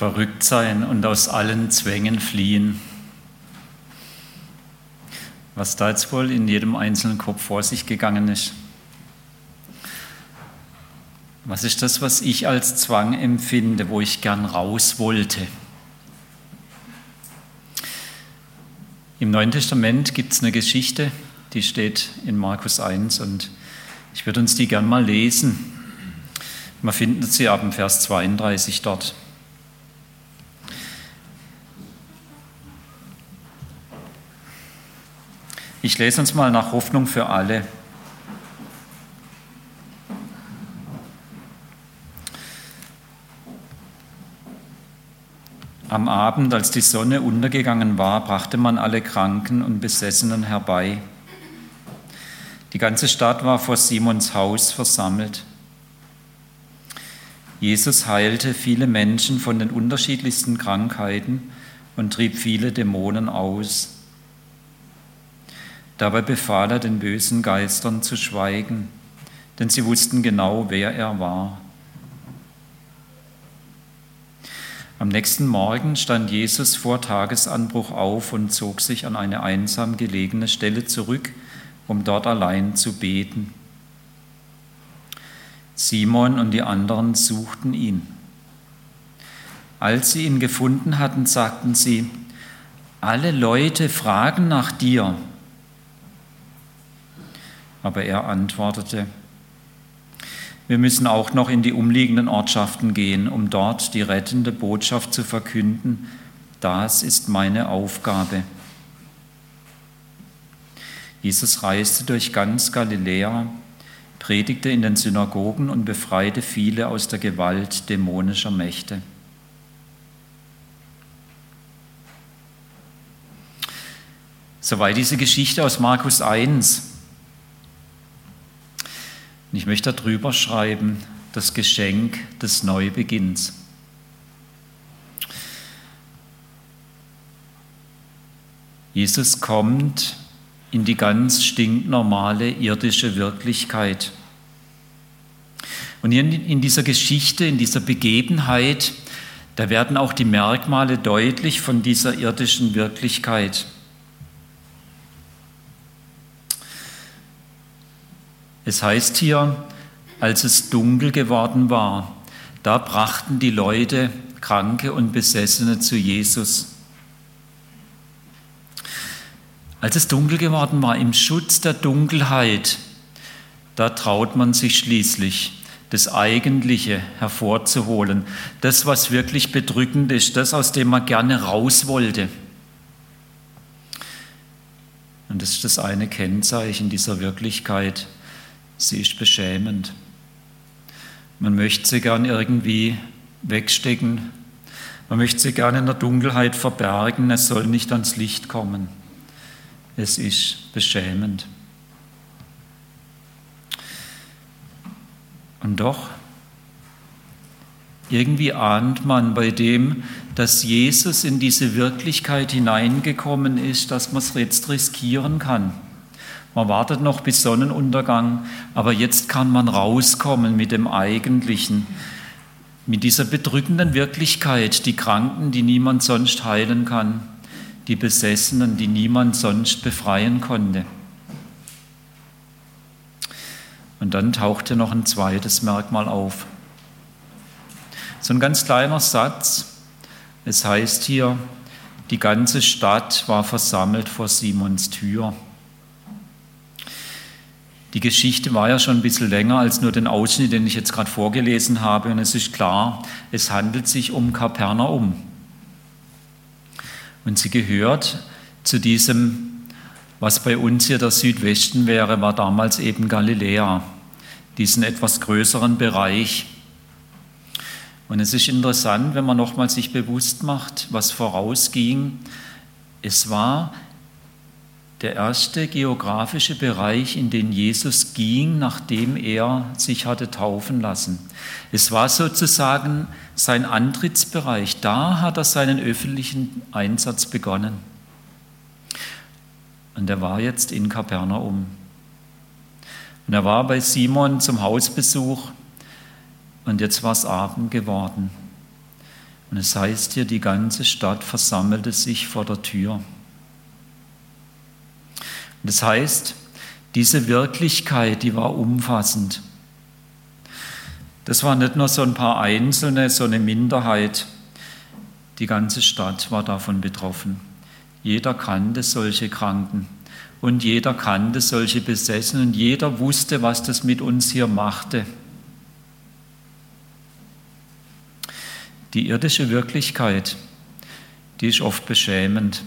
verrückt sein und aus allen Zwängen fliehen. Was da jetzt wohl in jedem einzelnen Kopf vor sich gegangen ist. Was ist das, was ich als Zwang empfinde, wo ich gern raus wollte? Im Neuen Testament gibt es eine Geschichte, die steht in Markus 1 und ich würde uns die gern mal lesen. Man findet sie ab dem Vers 32 dort. Ich lese uns mal nach Hoffnung für alle. Am Abend, als die Sonne untergegangen war, brachte man alle Kranken und Besessenen herbei. Die ganze Stadt war vor Simons Haus versammelt. Jesus heilte viele Menschen von den unterschiedlichsten Krankheiten und trieb viele Dämonen aus. Dabei befahl er den bösen Geistern zu schweigen, denn sie wussten genau, wer er war. Am nächsten Morgen stand Jesus vor Tagesanbruch auf und zog sich an eine einsam gelegene Stelle zurück, um dort allein zu beten. Simon und die anderen suchten ihn. Als sie ihn gefunden hatten, sagten sie, alle Leute fragen nach dir. Aber er antwortete, wir müssen auch noch in die umliegenden Ortschaften gehen, um dort die rettende Botschaft zu verkünden. Das ist meine Aufgabe. Jesus reiste durch ganz Galiläa, predigte in den Synagogen und befreite viele aus der Gewalt dämonischer Mächte. Soweit diese Geschichte aus Markus 1. Und ich möchte darüber schreiben, das Geschenk des Neubeginns. Jesus kommt in die ganz stinknormale irdische Wirklichkeit. Und in dieser Geschichte, in dieser Begebenheit, da werden auch die Merkmale deutlich von dieser irdischen Wirklichkeit. Es heißt hier, als es dunkel geworden war, da brachten die Leute Kranke und Besessene zu Jesus. Als es dunkel geworden war, im Schutz der Dunkelheit, da traut man sich schließlich, das Eigentliche hervorzuholen, das, was wirklich bedrückend ist, das, aus dem man gerne raus wollte. Und das ist das eine Kennzeichen dieser Wirklichkeit. Sie ist beschämend. Man möchte sie gern irgendwie wegstecken. Man möchte sie gern in der Dunkelheit verbergen. Es soll nicht ans Licht kommen. Es ist beschämend. Und doch, irgendwie ahnt man bei dem, dass Jesus in diese Wirklichkeit hineingekommen ist, dass man es jetzt riskieren kann. Man wartet noch bis Sonnenuntergang, aber jetzt kann man rauskommen mit dem Eigentlichen, mit dieser bedrückenden Wirklichkeit, die Kranken, die niemand sonst heilen kann, die Besessenen, die niemand sonst befreien konnte. Und dann tauchte noch ein zweites Merkmal auf. So ein ganz kleiner Satz. Es heißt hier, die ganze Stadt war versammelt vor Simons Tür. Die Geschichte war ja schon ein bisschen länger als nur den Ausschnitt, den ich jetzt gerade vorgelesen habe. Und es ist klar, es handelt sich um Kapernaum. Und sie gehört zu diesem, was bei uns hier der Südwesten wäre, war damals eben Galiläa, diesen etwas größeren Bereich. Und es ist interessant, wenn man nochmal sich bewusst macht, was vorausging. Es war der erste geografische Bereich, in den Jesus ging, nachdem er sich hatte taufen lassen. Es war sozusagen sein Antrittsbereich. Da hat er seinen öffentlichen Einsatz begonnen. Und er war jetzt in Kapernaum. Und er war bei Simon zum Hausbesuch und jetzt war es Abend geworden. Und es heißt hier, die ganze Stadt versammelte sich vor der Tür. Und das heißt, diese Wirklichkeit, die war umfassend. Das war nicht nur so ein paar Einzelne, so eine Minderheit. Die ganze Stadt war davon betroffen. Jeder kannte solche Kranken und jeder kannte solche Besessenen. Jeder wusste, was das mit uns hier machte. Die irdische Wirklichkeit, die ist oft beschämend.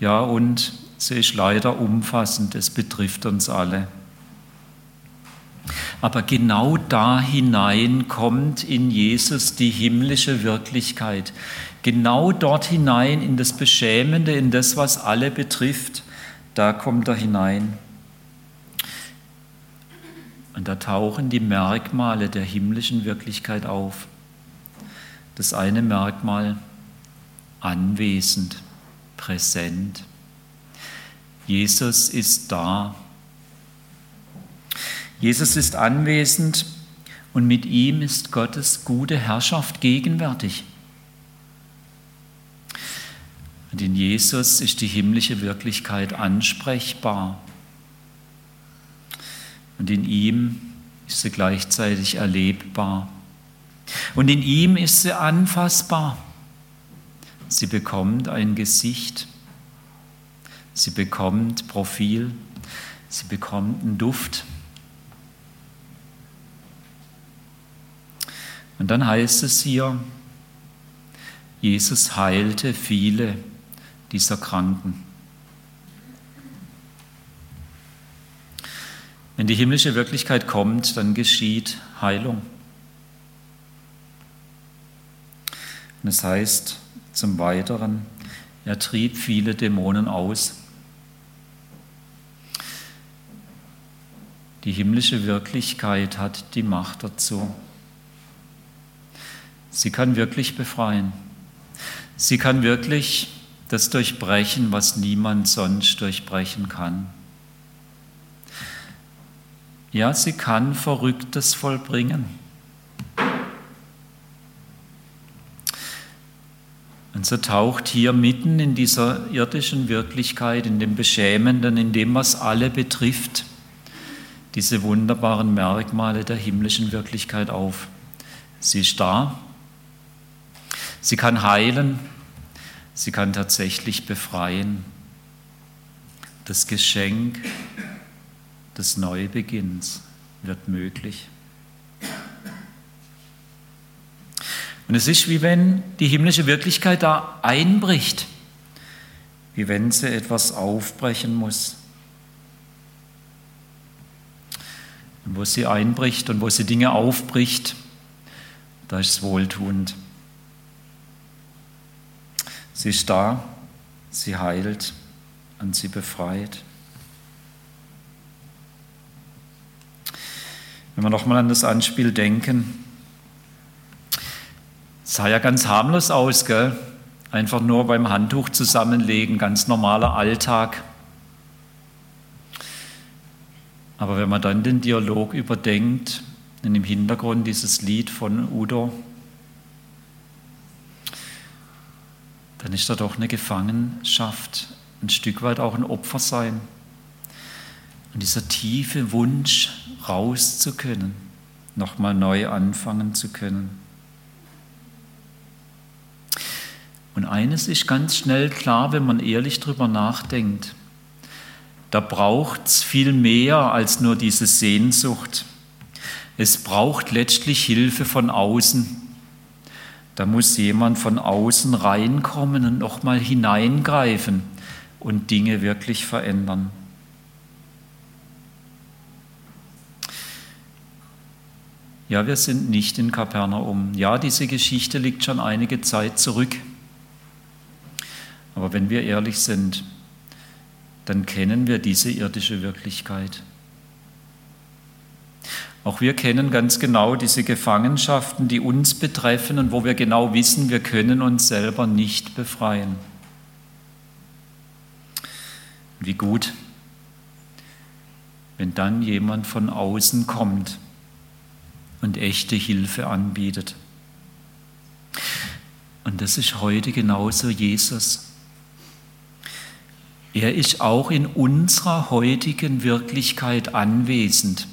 Ja, und sie ist leider umfassend. Es betrifft uns alle. Aber genau da hinein kommt in Jesus die himmlische Wirklichkeit. Genau dort hinein in das Beschämende, in das, was alle betrifft, da kommt er hinein. Und da tauchen die Merkmale der himmlischen Wirklichkeit auf. Das eine Merkmal anwesend, präsent. Jesus ist da. Jesus ist anwesend und mit ihm ist Gottes gute Herrschaft gegenwärtig. Und in Jesus ist die himmlische Wirklichkeit ansprechbar. Und in ihm ist sie gleichzeitig erlebbar. Und in ihm ist sie anfassbar. Sie bekommt ein Gesicht. Sie bekommt Profil. Sie bekommt einen Duft. Und dann heißt es hier, Jesus heilte viele dieser Kranken. Wenn die himmlische Wirklichkeit kommt, dann geschieht Heilung. Und es heißt zum Weiteren, er trieb viele Dämonen aus. Die himmlische Wirklichkeit hat die Macht dazu. Sie kann wirklich befreien. Sie kann wirklich das durchbrechen, was niemand sonst durchbrechen kann. Ja, sie kann Verrücktes vollbringen. Und so taucht hier mitten in dieser irdischen Wirklichkeit, in dem Beschämenden, in dem, was alle betrifft, diese wunderbaren Merkmale der himmlischen Wirklichkeit auf. Sie ist da, Sie kann heilen, sie kann tatsächlich befreien. Das Geschenk des Neubeginns wird möglich. Und es ist wie wenn die himmlische Wirklichkeit da einbricht, wie wenn sie etwas aufbrechen muss. Und wo sie einbricht und wo sie Dinge aufbricht, da ist es wohltuend. Sie ist da, sie heilt und sie befreit. Wenn wir nochmal an das Anspiel denken, sah ja ganz harmlos aus, gell? Einfach nur beim Handtuch zusammenlegen, ganz normaler Alltag. Aber wenn man dann den Dialog überdenkt und im Hintergrund dieses Lied von Udo, dann ist da doch eine Gefangenschaft, ein Stück weit auch ein Opfer sein. Und dieser tiefe Wunsch, raus zu können, nochmal neu anfangen zu können. Und eines ist ganz schnell klar, wenn man ehrlich drüber nachdenkt. Da braucht es viel mehr als nur diese Sehnsucht. Es braucht letztlich Hilfe von außen. Da muss jemand von außen reinkommen und nochmal hineingreifen und Dinge wirklich verändern. Ja, wir sind nicht in Kapernaum. Ja, diese Geschichte liegt schon einige Zeit zurück. Aber wenn wir ehrlich sind, dann kennen wir diese irdische Wirklichkeit. Auch wir kennen ganz genau diese Gefangenschaften, die uns betreffen und wo wir genau wissen, wir können uns selber nicht befreien. Wie gut, wenn dann jemand von außen kommt und echte Hilfe anbietet. Und das ist heute genauso Jesus. Er ist auch in unserer heutigen Wirklichkeit anwesend.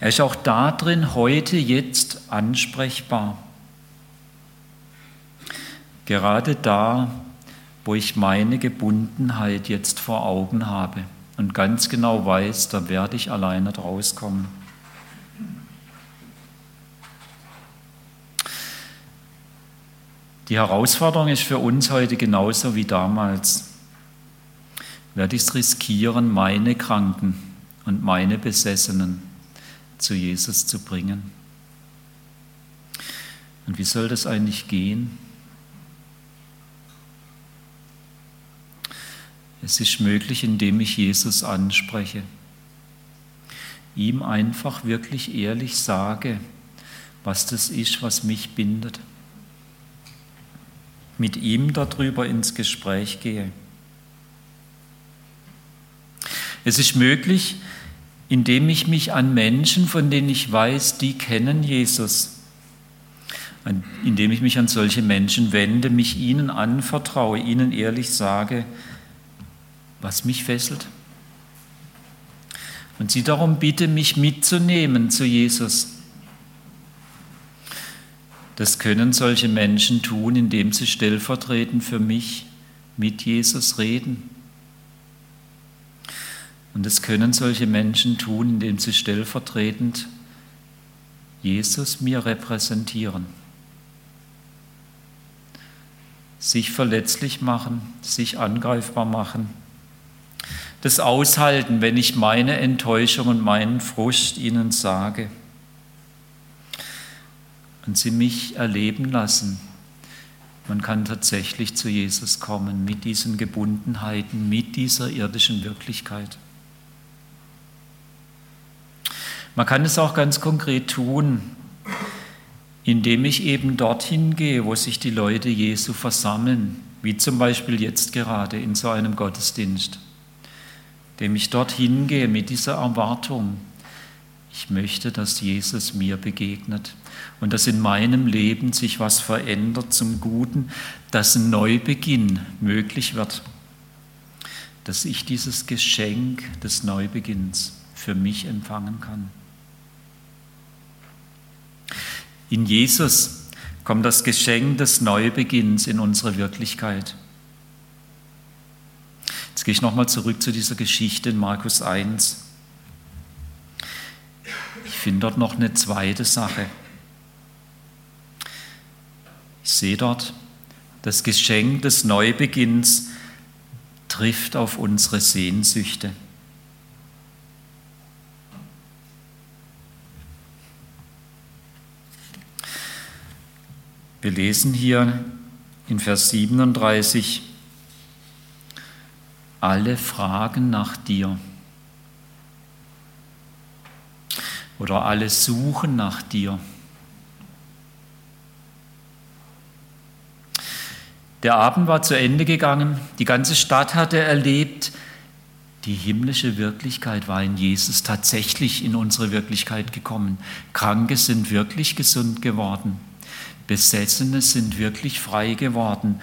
Er ist auch darin heute jetzt ansprechbar. Gerade da, wo ich meine Gebundenheit jetzt vor Augen habe und ganz genau weiß, da werde ich alleine rauskommen. Die Herausforderung ist für uns heute genauso wie damals. Werde ich es riskieren, meine Kranken und meine Besessenen zu Jesus zu bringen? Und wie soll das eigentlich gehen? Es ist möglich, indem ich Jesus anspreche, ihm einfach wirklich ehrlich sage, was das ist, was mich bindet, mit ihm darüber ins Gespräch gehe. Es ist möglich, indem ich mich an Menschen, von denen ich weiß, die kennen Jesus, indem ich mich an solche Menschen wende, mich ihnen anvertraue, ihnen ehrlich sage, was mich fesselt. Und sie darum bitte, mich mitzunehmen zu Jesus. Das können solche Menschen tun, indem sie stellvertretend für mich mit Jesus reden. Und das können solche Menschen tun, indem sie stellvertretend Jesus mir repräsentieren. Sich verletzlich machen, sich angreifbar machen das aushalten, wenn ich meine Enttäuschung und meinen Frust ihnen sage. Und sie mich erleben lassen. Man kann tatsächlich zu Jesus kommen mit diesen Gebundenheiten, mit dieser irdischen Wirklichkeit. Man kann es auch ganz konkret tun, indem ich eben dorthin gehe, wo sich die Leute Jesu versammeln, wie zum Beispiel jetzt gerade in so einem Gottesdienst dem ich dorthin gehe mit dieser Erwartung. Ich möchte, dass Jesus mir begegnet und dass in meinem Leben sich was verändert zum Guten, dass ein Neubeginn möglich wird, dass ich dieses Geschenk des Neubeginns für mich empfangen kann. In Jesus kommt das Geschenk des Neubeginns in unsere Wirklichkeit. Jetzt gehe ich nochmal zurück zu dieser Geschichte in Markus 1. Ich finde dort noch eine zweite Sache. Ich sehe dort, das Geschenk des Neubeginns trifft auf unsere Sehnsüchte. Wir lesen hier in Vers 37, alle fragen nach dir. Oder alle suchen nach dir. Der Abend war zu Ende gegangen, die ganze Stadt hatte erlebt, die himmlische Wirklichkeit war in Jesus tatsächlich in unsere Wirklichkeit gekommen. Kranke sind wirklich gesund geworden. Besessene sind wirklich frei geworden.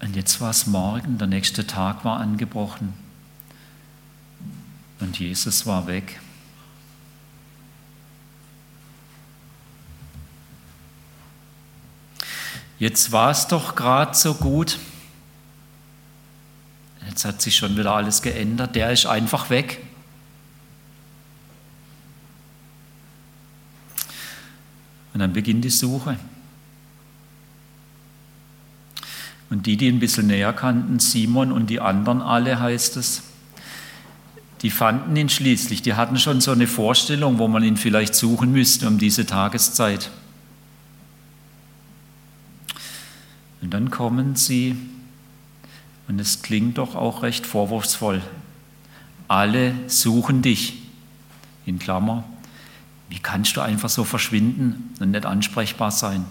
Und jetzt war es morgen, der nächste Tag war angebrochen. Und Jesus war weg. Jetzt war es doch gerade so gut. Jetzt hat sich schon wieder alles geändert. Der ist einfach weg. Und dann beginnt die Suche. Und die, die ein bisschen näher kannten, Simon und die anderen alle, heißt es, die fanden ihn schließlich. Die hatten schon so eine Vorstellung, wo man ihn vielleicht suchen müsste um diese Tageszeit. Und dann kommen sie, und es klingt doch auch recht vorwurfsvoll. Alle suchen dich. In Klammer, wie kannst du einfach so verschwinden und nicht ansprechbar sein?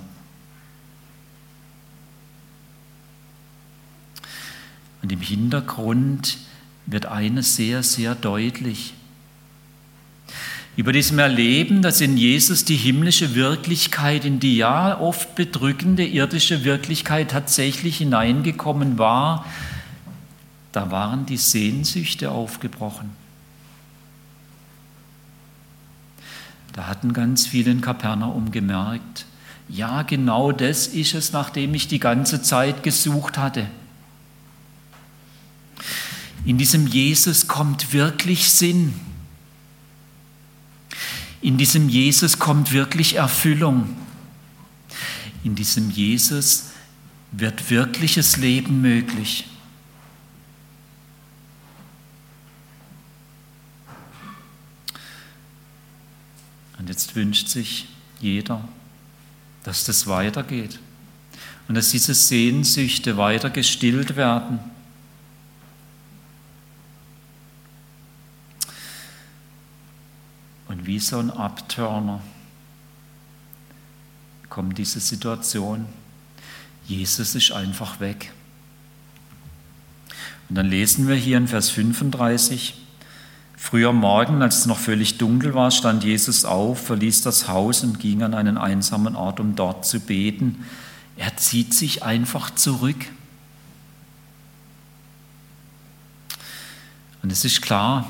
Und im Hintergrund wird eines sehr, sehr deutlich. über diesem Erleben, dass in Jesus die himmlische Wirklichkeit, in die ja oft bedrückende irdische Wirklichkeit tatsächlich hineingekommen war, da waren die Sehnsüchte aufgebrochen. Da hatten ganz viele in Kapernaum gemerkt, ja, genau das ist es, nachdem ich die ganze Zeit gesucht hatte. In diesem Jesus kommt wirklich Sinn. In diesem Jesus kommt wirklich Erfüllung. In diesem Jesus wird wirkliches Leben möglich. Und jetzt wünscht sich jeder, dass das weitergeht und dass diese Sehnsüchte weiter gestillt werden. Und wie so ein Abturner kommt diese Situation. Jesus ist einfach weg. Und dann lesen wir hier in Vers 35, Früher Morgen, als es noch völlig dunkel war, stand Jesus auf, verließ das Haus und ging an einen einsamen Ort, um dort zu beten. Er zieht sich einfach zurück. Und es ist klar,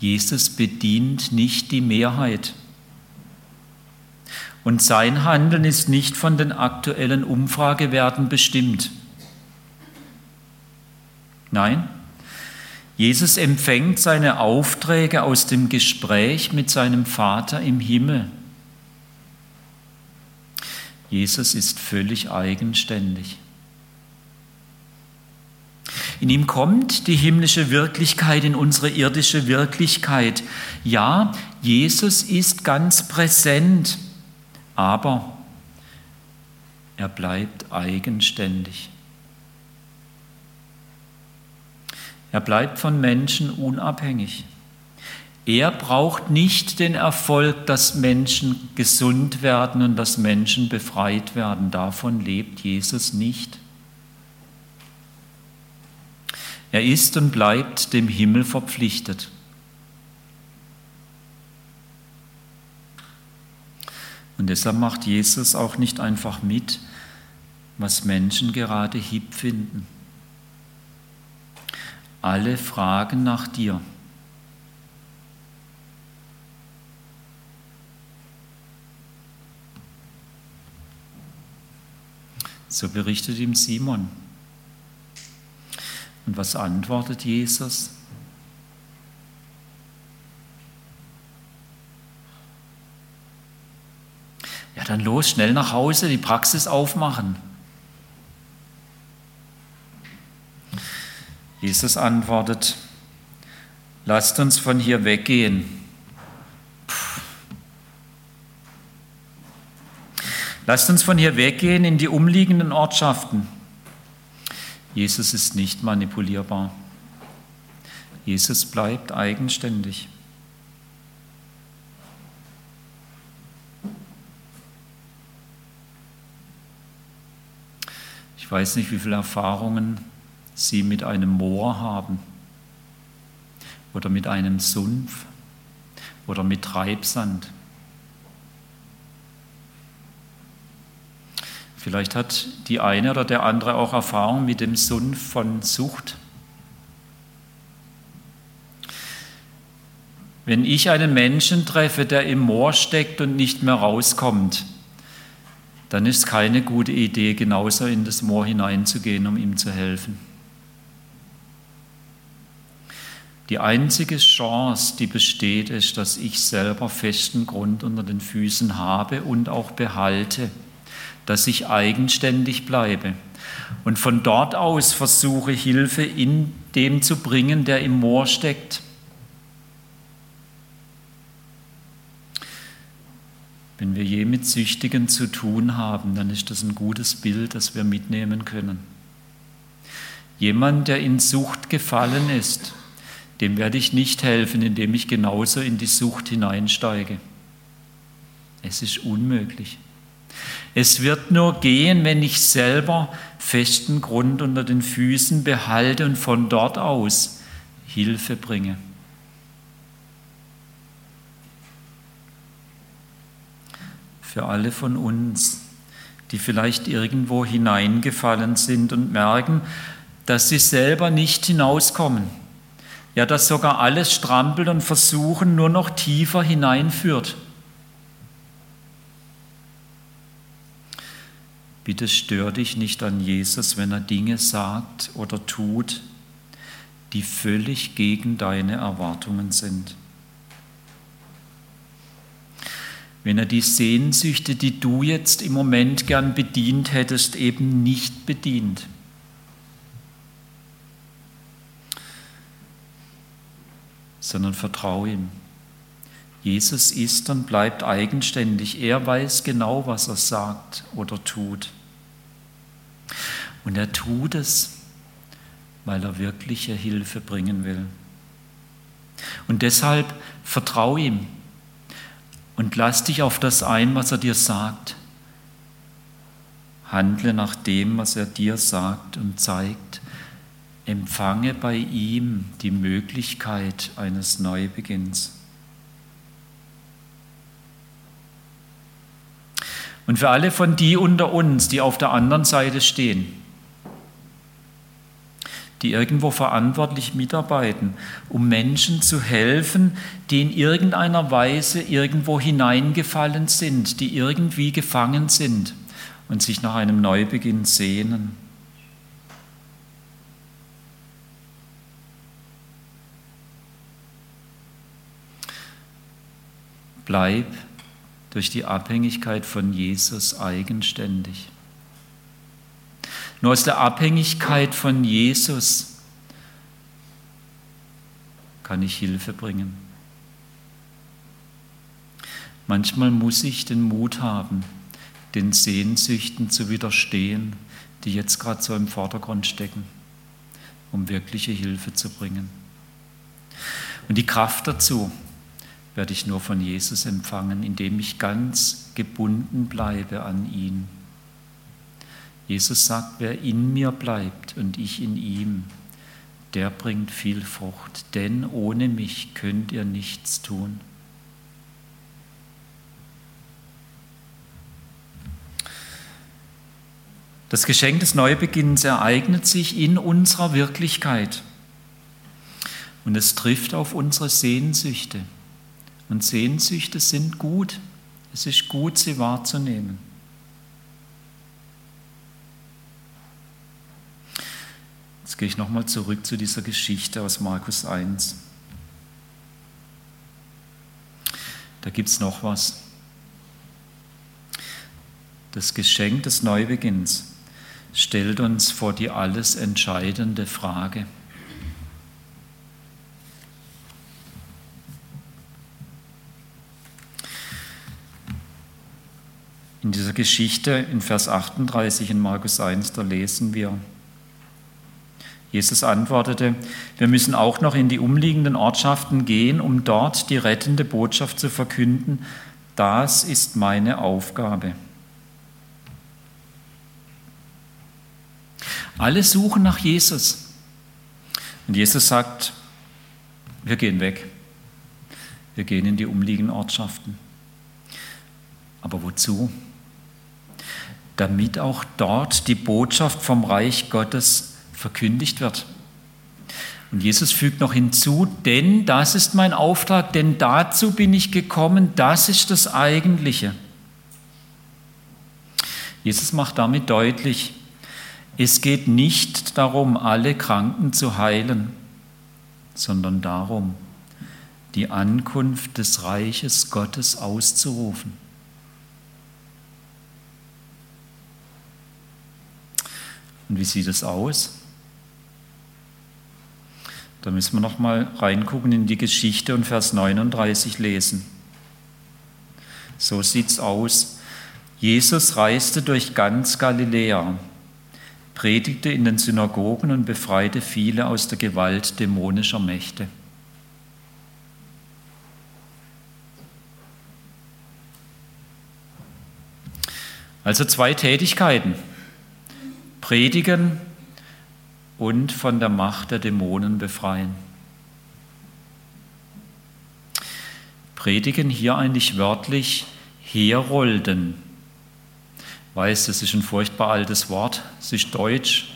Jesus bedient nicht die Mehrheit. Und sein Handeln ist nicht von den aktuellen Umfragewerten bestimmt. Nein, Jesus empfängt seine Aufträge aus dem Gespräch mit seinem Vater im Himmel. Jesus ist völlig eigenständig. In ihm kommt die himmlische Wirklichkeit in unsere irdische Wirklichkeit. Ja, Jesus ist ganz präsent, aber er bleibt eigenständig. Er bleibt von Menschen unabhängig. Er braucht nicht den Erfolg, dass Menschen gesund werden und dass Menschen befreit werden. Davon lebt Jesus nicht. Er ist und bleibt dem Himmel verpflichtet. Und deshalb macht Jesus auch nicht einfach mit, was Menschen gerade hip finden. Alle fragen nach dir. So berichtet ihm Simon. Und was antwortet Jesus? Ja, dann los, schnell nach Hause, die Praxis aufmachen. Jesus antwortet, lasst uns von hier weggehen. Lasst uns von hier weggehen in die umliegenden Ortschaften. Jesus ist nicht manipulierbar. Jesus bleibt eigenständig. Ich weiß nicht, wie viele Erfahrungen sie mit einem Moor haben oder mit einem Sumpf oder mit Treibsand. Vielleicht hat die eine oder der andere auch Erfahrung mit dem Sumpf von Sucht. Wenn ich einen Menschen treffe, der im Moor steckt und nicht mehr rauskommt, dann ist keine gute Idee, genauso in das Moor hineinzugehen, um ihm zu helfen. Die einzige Chance, die besteht, ist, dass ich selber festen Grund unter den Füßen habe und auch behalte, dass ich eigenständig bleibe und von dort aus versuche, Hilfe in dem zu bringen, der im Moor steckt. Wenn wir je mit Süchtigen zu tun haben, dann ist das ein gutes Bild, das wir mitnehmen können. Jemand, der in Sucht gefallen ist, dem werde ich nicht helfen, indem ich genauso in die Sucht hineinsteige. Es ist unmöglich. Es wird nur gehen, wenn ich selber festen Grund unter den Füßen behalte und von dort aus Hilfe bringe. für alle von uns, die vielleicht irgendwo hineingefallen sind und merken, dass sie selber nicht hinauskommen. Ja, dass sogar alles strampelt und versuchen nur noch tiefer hineinführt. Bitte stör dich nicht an Jesus, wenn er Dinge sagt oder tut, die völlig gegen deine Erwartungen sind. Wenn er die Sehnsüchte, die du jetzt im Moment gern bedient hättest, eben nicht bedient. Sondern vertraue ihm. Jesus ist und bleibt eigenständig. Er weiß genau, was er sagt oder tut. Und er tut es, weil er wirkliche Hilfe bringen will. Und deshalb vertraue ihm und lass dich auf das ein, was er dir sagt. Handle nach dem, was er dir sagt und zeigt. Empfange bei ihm die Möglichkeit eines Neubeginns. Und für alle von die unter uns, die auf der anderen Seite stehen, die irgendwo verantwortlich mitarbeiten, um Menschen zu helfen, die in irgendeiner Weise irgendwo hineingefallen sind, die irgendwie gefangen sind und sich nach einem Neubeginn sehnen. Bleib durch die Abhängigkeit von Jesus eigenständig. Nur aus der Abhängigkeit von Jesus kann ich Hilfe bringen. Manchmal muss ich den Mut haben, den Sehnsüchten zu widerstehen, die jetzt gerade so im Vordergrund stecken, um wirkliche Hilfe zu bringen. Und die Kraft dazu, werde ich nur von Jesus empfangen, indem ich ganz gebunden bleibe an ihn. Jesus sagt, wer in mir bleibt und ich in ihm, der bringt viel Frucht, denn ohne mich könnt ihr nichts tun. Das Geschenk des Neubeginns ereignet sich in unserer Wirklichkeit und es trifft auf unsere Sehnsüchte. Und Sehnsüchte sind gut. Es ist gut, sie wahrzunehmen. Jetzt gehe ich nochmal zurück zu dieser Geschichte aus Markus 1. Da gibt es noch was. Das Geschenk des Neubeginns stellt uns vor die alles entscheidende Frage. In dieser Geschichte in Vers 38 in Markus 1, da lesen wir, Jesus antwortete, wir müssen auch noch in die umliegenden Ortschaften gehen, um dort die rettende Botschaft zu verkünden. Das ist meine Aufgabe. Alle suchen nach Jesus. Und Jesus sagt, wir gehen weg. Wir gehen in die umliegenden Ortschaften. Aber wozu? Damit auch dort die Botschaft vom Reich Gottes verkündigt wird. Und Jesus fügt noch hinzu, denn das ist mein Auftrag, denn dazu bin ich gekommen, das ist das Eigentliche. Jesus macht damit deutlich, es geht nicht darum, alle Kranken zu heilen, sondern darum, die Ankunft des Reiches Gottes auszurufen. Und wie sieht es aus? Da müssen wir noch mal reingucken in die Geschichte und Vers 39 lesen. So sieht's aus. Jesus reiste durch ganz Galiläa, predigte in den Synagogen und befreite viele aus der Gewalt dämonischer Mächte. Also zwei Tätigkeiten predigen und von der Macht der Dämonen befreien. Predigen hier eigentlich wörtlich herrollten. Weiß, das ist ein furchtbar altes Wort. Es ist deutsch,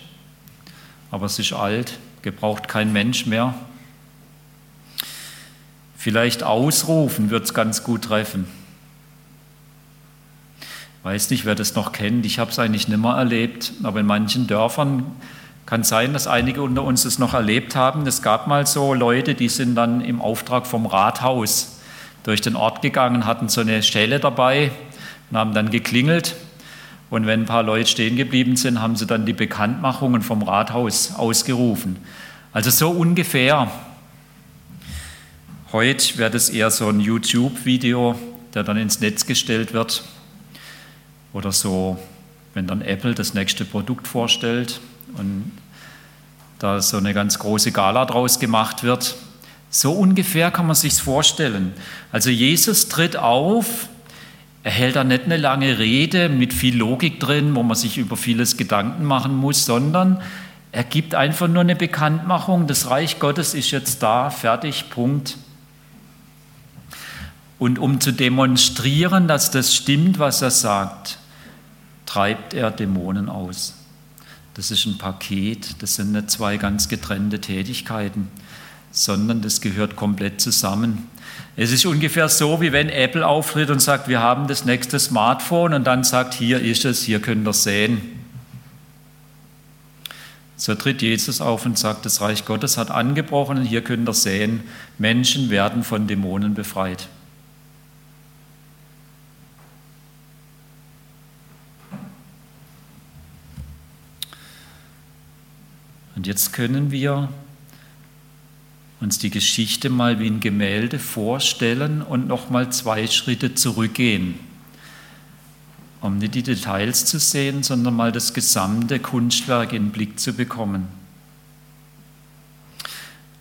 aber es ist alt, gebraucht kein Mensch mehr. Vielleicht ausrufen wird es ganz gut treffen. Weiß nicht, wer das noch kennt. Ich habe es eigentlich nicht mehr erlebt, aber in manchen Dörfern kann sein, dass einige unter uns es noch erlebt haben. Es gab mal so Leute, die sind dann im Auftrag vom Rathaus durch den Ort gegangen, hatten so eine Schelle dabei und haben dann geklingelt und wenn ein paar Leute stehen geblieben sind, haben sie dann die Bekanntmachungen vom Rathaus ausgerufen. Also so ungefähr. Heute wird es eher so ein YouTube-Video, der dann ins Netz gestellt wird. Oder so, wenn dann Apple das nächste Produkt vorstellt und da so eine ganz große Gala draus gemacht wird. So ungefähr kann man sich vorstellen. Also Jesus tritt auf er hält da nicht eine lange Rede mit viel Logik drin, wo man sich über vieles Gedanken machen muss, sondern er gibt einfach nur eine Bekanntmachung, das Reich Gottes ist jetzt da, fertig, Punkt. Und um zu demonstrieren, dass das stimmt, was er sagt, treibt er Dämonen aus. Das ist ein Paket, das sind nicht zwei ganz getrennte Tätigkeiten, sondern das gehört komplett zusammen. Es ist ungefähr so, wie wenn Apple auftritt und sagt, wir haben das nächste Smartphone und dann sagt, hier ist es, hier könnt ihr sehen. So tritt Jesus auf und sagt, das Reich Gottes hat angebrochen und hier könnt ihr sehen, Menschen werden von Dämonen befreit. Und jetzt können wir uns die Geschichte mal wie ein Gemälde vorstellen und nochmal zwei Schritte zurückgehen, um nicht die Details zu sehen, sondern mal das gesamte Kunstwerk in den Blick zu bekommen.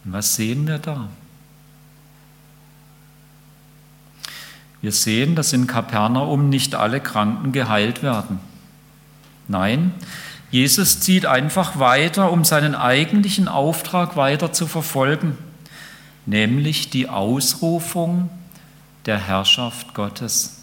Und was sehen wir da? Wir sehen, dass in Kapernaum nicht alle Kranken geheilt werden. Nein, Jesus zieht einfach weiter, um seinen eigentlichen Auftrag weiter zu verfolgen nämlich die Ausrufung der Herrschaft Gottes.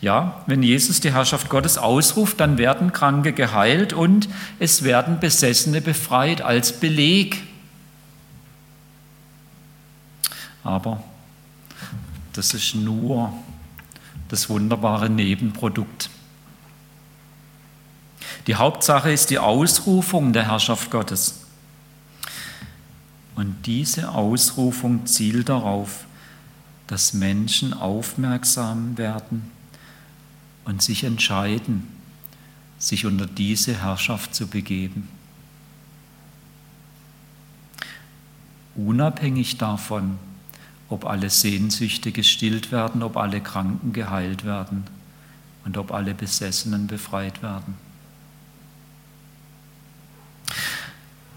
Ja, wenn Jesus die Herrschaft Gottes ausruft, dann werden Kranke geheilt und es werden Besessene befreit als Beleg. Aber das ist nur das wunderbare Nebenprodukt. Die Hauptsache ist die Ausrufung der Herrschaft Gottes. Und diese Ausrufung zielt darauf, dass Menschen aufmerksam werden und sich entscheiden, sich unter diese Herrschaft zu begeben. Unabhängig davon, ob alle Sehnsüchte gestillt werden, ob alle Kranken geheilt werden und ob alle Besessenen befreit werden.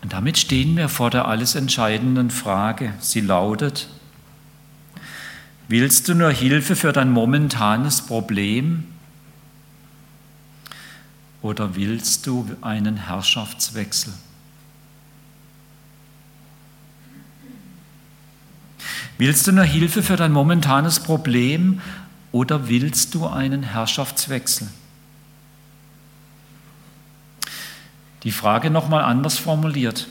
Und damit stehen wir vor der alles entscheidenden Frage. Sie lautet, willst du nur Hilfe für dein momentanes Problem oder willst du einen Herrschaftswechsel? Willst du nur Hilfe für dein momentanes Problem oder willst du einen Herrschaftswechsel? Die Frage nochmal anders formuliert.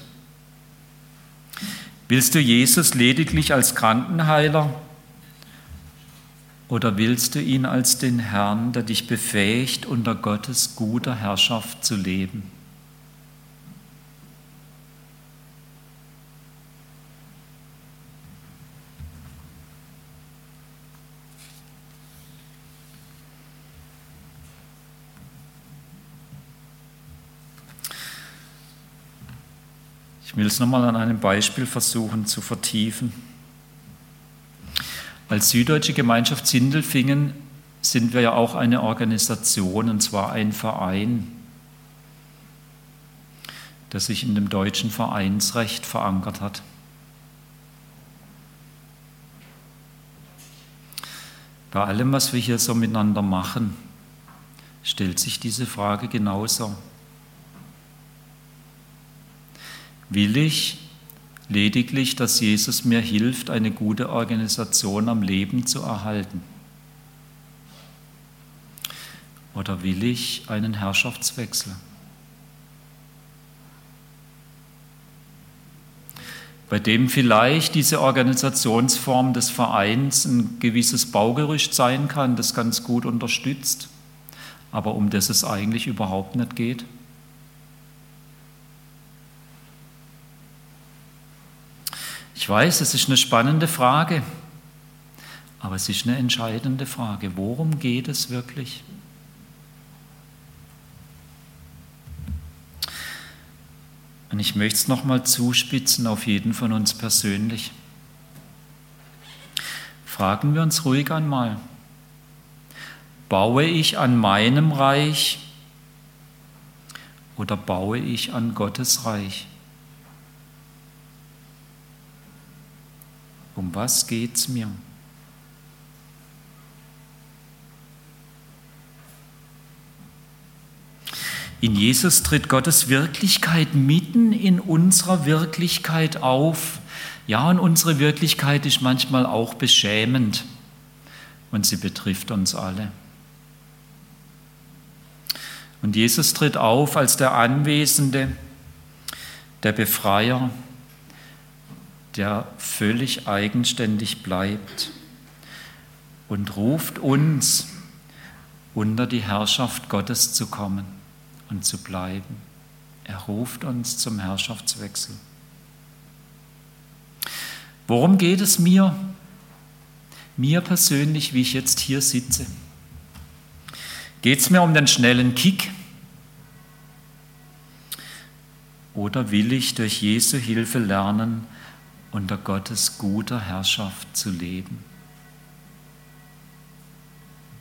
Willst du Jesus lediglich als Krankenheiler oder willst du ihn als den Herrn, der dich befähigt, unter Gottes guter Herrschaft zu leben? Ich will es nochmal an einem Beispiel versuchen zu vertiefen. Als Süddeutsche Gemeinschaft Sindelfingen sind wir ja auch eine Organisation, und zwar ein Verein, der sich in dem deutschen Vereinsrecht verankert hat. Bei allem, was wir hier so miteinander machen, stellt sich diese Frage genauso. Will ich lediglich, dass Jesus mir hilft, eine gute Organisation am Leben zu erhalten? Oder will ich einen Herrschaftswechsel? bei dem vielleicht diese Organisationsform des Vereins ein gewisses Baugerüst sein kann, das ganz gut unterstützt, aber um das es eigentlich überhaupt nicht geht. Ich weiß, es ist eine spannende Frage, aber es ist eine entscheidende Frage. Worum geht es wirklich? Und ich möchte es nochmal zuspitzen auf jeden von uns persönlich. Fragen wir uns ruhig einmal, baue ich an meinem Reich oder baue ich an Gottes Reich? Um was geht es mir? In Jesus tritt Gottes Wirklichkeit mitten in unserer Wirklichkeit auf. Ja, und unsere Wirklichkeit ist manchmal auch beschämend und sie betrifft uns alle. Und Jesus tritt auf als der Anwesende, der Befreier, der völlig eigenständig bleibt und ruft uns, unter die Herrschaft Gottes zu kommen und zu bleiben. Er ruft uns zum Herrschaftswechsel. Worum geht es mir? Mir persönlich, wie ich jetzt hier sitze. Geht es mir um den schnellen Kick? Oder will ich durch Jesu Hilfe lernen, unter Gottes guter Herrschaft zu leben.